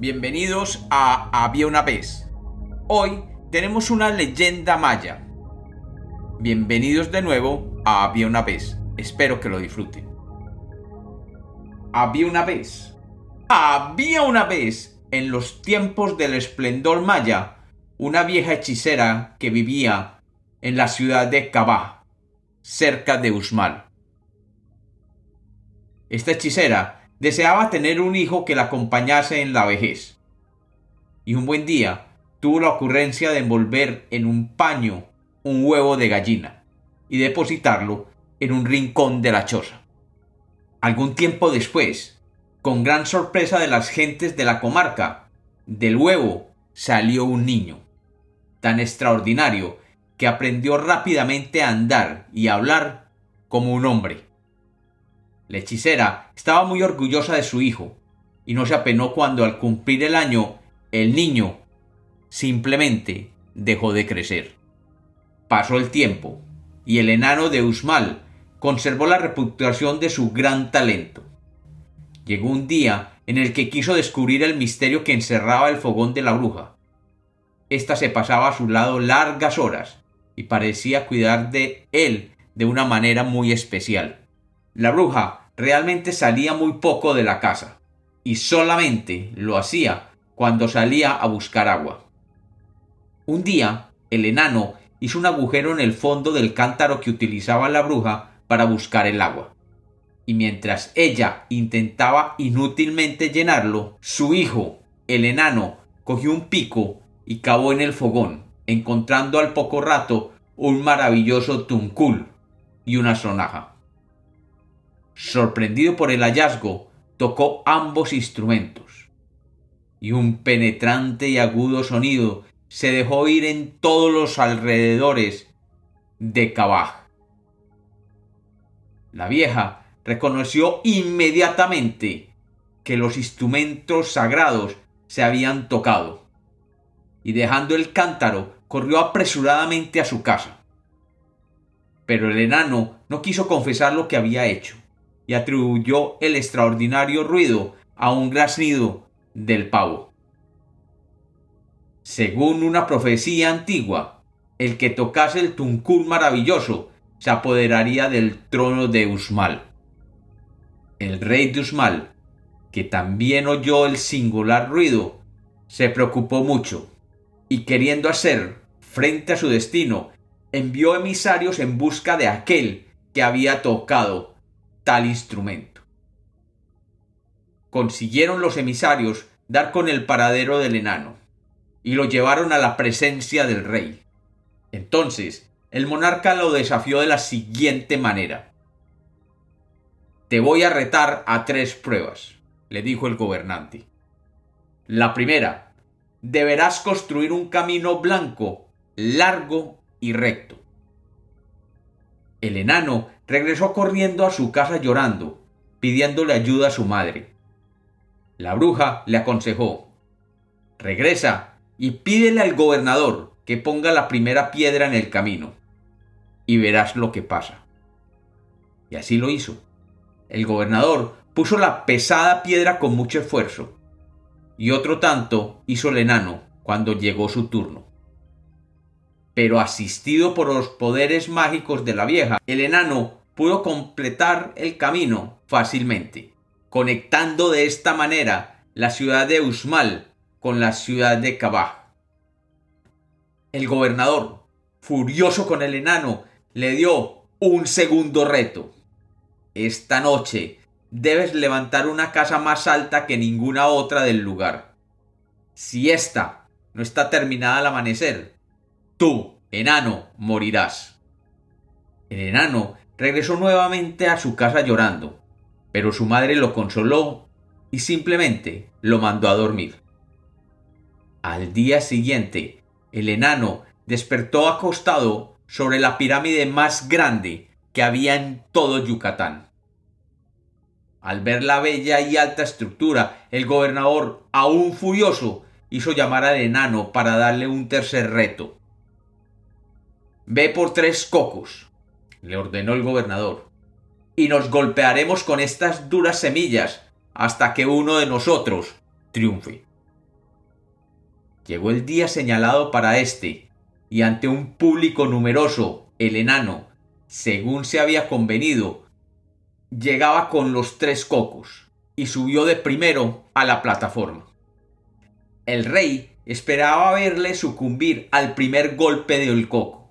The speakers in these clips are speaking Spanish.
bienvenidos a Había una vez. Hoy tenemos una leyenda maya. Bienvenidos de nuevo a Había una vez. Espero que lo disfruten. Había una vez. Había una vez, en los tiempos del esplendor maya, una vieja hechicera que vivía en la ciudad de Cabá, cerca de Usmal. Esta hechicera deseaba tener un hijo que la acompañase en la vejez. Y un buen día tuvo la ocurrencia de envolver en un paño un huevo de gallina y depositarlo en un rincón de la choza. Algún tiempo después, con gran sorpresa de las gentes de la comarca, del huevo salió un niño, tan extraordinario que aprendió rápidamente a andar y a hablar como un hombre. La hechicera estaba muy orgullosa de su hijo, y no se apenó cuando al cumplir el año el niño simplemente dejó de crecer. Pasó el tiempo, y el enano de Usmal conservó la reputación de su gran talento. Llegó un día en el que quiso descubrir el misterio que encerraba el fogón de la bruja. Esta se pasaba a su lado largas horas y parecía cuidar de él de una manera muy especial. La bruja realmente salía muy poco de la casa, y solamente lo hacía cuando salía a buscar agua. Un día, el enano hizo un agujero en el fondo del cántaro que utilizaba la bruja para buscar el agua. Y mientras ella intentaba inútilmente llenarlo, su hijo, el enano, cogió un pico y cavó en el fogón, encontrando al poco rato un maravilloso tuncul y una sonaja. Sorprendido por el hallazgo, tocó ambos instrumentos. Y un penetrante y agudo sonido se dejó oír en todos los alrededores de Cabaj. La vieja reconoció inmediatamente que los instrumentos sagrados se habían tocado, y dejando el cántaro corrió apresuradamente a su casa. Pero el enano no quiso confesar lo que había hecho y atribuyó el extraordinario ruido a un graznido del pavo. Según una profecía antigua, el que tocase el tuncún maravilloso se apoderaría del trono de Usmal. El rey de Usmal, que también oyó el singular ruido, se preocupó mucho y queriendo hacer frente a su destino, envió emisarios en busca de aquel que había tocado instrumento. Consiguieron los emisarios dar con el paradero del enano, y lo llevaron a la presencia del rey. Entonces, el monarca lo desafió de la siguiente manera. Te voy a retar a tres pruebas, le dijo el gobernante. La primera, deberás construir un camino blanco, largo y recto. El enano regresó corriendo a su casa llorando, pidiéndole ayuda a su madre. La bruja le aconsejó Regresa y pídele al gobernador que ponga la primera piedra en el camino, y verás lo que pasa. Y así lo hizo. El gobernador puso la pesada piedra con mucho esfuerzo, y otro tanto hizo el enano cuando llegó su turno pero asistido por los poderes mágicos de la vieja, el enano pudo completar el camino fácilmente, conectando de esta manera la ciudad de Usmal con la ciudad de Cabá. El gobernador, furioso con el enano, le dio un segundo reto. Esta noche debes levantar una casa más alta que ninguna otra del lugar. Si esta no está terminada al amanecer, tú, enano, morirás. El enano regresó nuevamente a su casa llorando, pero su madre lo consoló y simplemente lo mandó a dormir. Al día siguiente, el enano despertó acostado sobre la pirámide más grande que había en todo Yucatán. Al ver la bella y alta estructura, el gobernador, aún furioso, hizo llamar al enano para darle un tercer reto. Ve por tres cocos, le ordenó el gobernador, y nos golpearemos con estas duras semillas hasta que uno de nosotros triunfe. Llegó el día señalado para éste, y ante un público numeroso, el enano, según se había convenido, llegaba con los tres cocos y subió de primero a la plataforma. El rey esperaba verle sucumbir al primer golpe del coco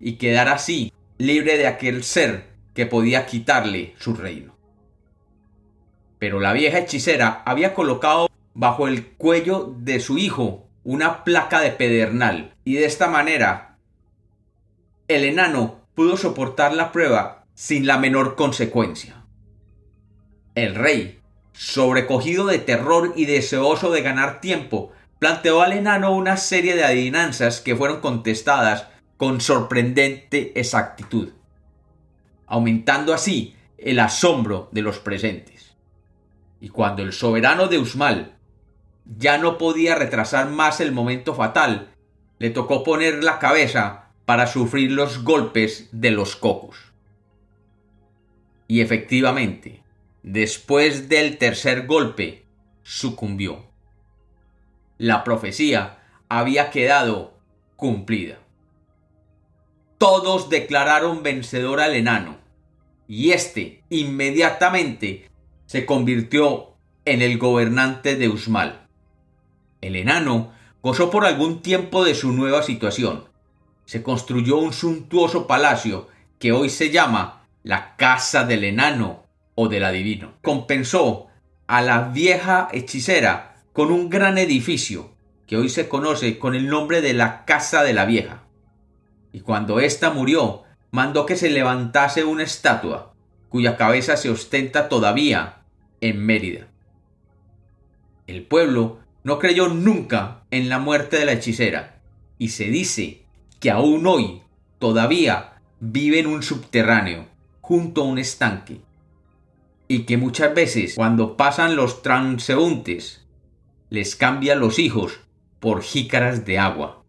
y quedar así libre de aquel ser que podía quitarle su reino. Pero la vieja hechicera había colocado bajo el cuello de su hijo una placa de pedernal y de esta manera el enano pudo soportar la prueba sin la menor consecuencia. El rey, sobrecogido de terror y deseoso de ganar tiempo, planteó al enano una serie de adivinanzas que fueron contestadas con sorprendente exactitud, aumentando así el asombro de los presentes. Y cuando el soberano de Usmal ya no podía retrasar más el momento fatal, le tocó poner la cabeza para sufrir los golpes de los cocos. Y efectivamente, después del tercer golpe, sucumbió. La profecía había quedado cumplida. Todos declararon vencedor al enano, y éste inmediatamente se convirtió en el gobernante de Usmal. El enano gozó por algún tiempo de su nueva situación. Se construyó un suntuoso palacio que hoy se llama la Casa del Enano o del Adivino. Compensó a la vieja hechicera con un gran edificio que hoy se conoce con el nombre de la Casa de la Vieja. Y cuando ésta murió, mandó que se levantase una estatua, cuya cabeza se ostenta todavía en Mérida. El pueblo no creyó nunca en la muerte de la hechicera, y se dice que aún hoy todavía vive en un subterráneo, junto a un estanque, y que muchas veces cuando pasan los transeúntes les cambia los hijos por jícaras de agua,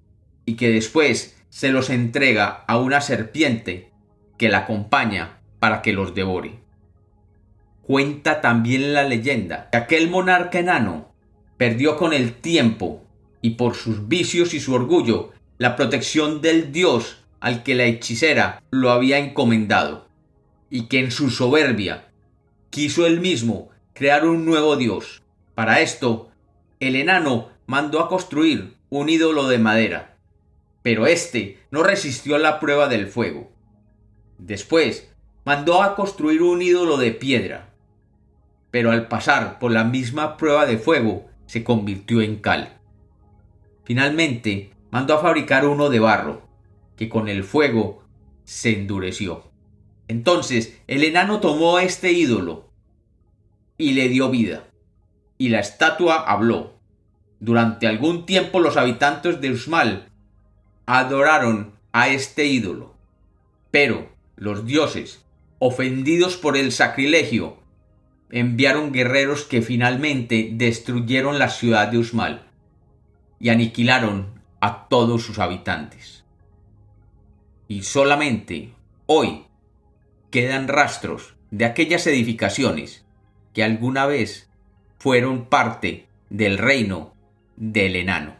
y que después se los entrega a una serpiente que la acompaña para que los devore. Cuenta también la leyenda que aquel monarca enano perdió con el tiempo y por sus vicios y su orgullo la protección del dios al que la hechicera lo había encomendado, y que en su soberbia quiso él mismo crear un nuevo dios. Para esto, el enano mandó a construir un ídolo de madera, pero éste no resistió la prueba del fuego. Después, mandó a construir un ídolo de piedra, pero al pasar por la misma prueba de fuego, se convirtió en cal. Finalmente, mandó a fabricar uno de barro, que con el fuego se endureció. Entonces el enano tomó este ídolo y le dio vida, y la estatua habló. Durante algún tiempo los habitantes de Usmal adoraron a este ídolo, pero los dioses, ofendidos por el sacrilegio, enviaron guerreros que finalmente destruyeron la ciudad de Usmal y aniquilaron a todos sus habitantes. Y solamente hoy quedan rastros de aquellas edificaciones que alguna vez fueron parte del reino del enano.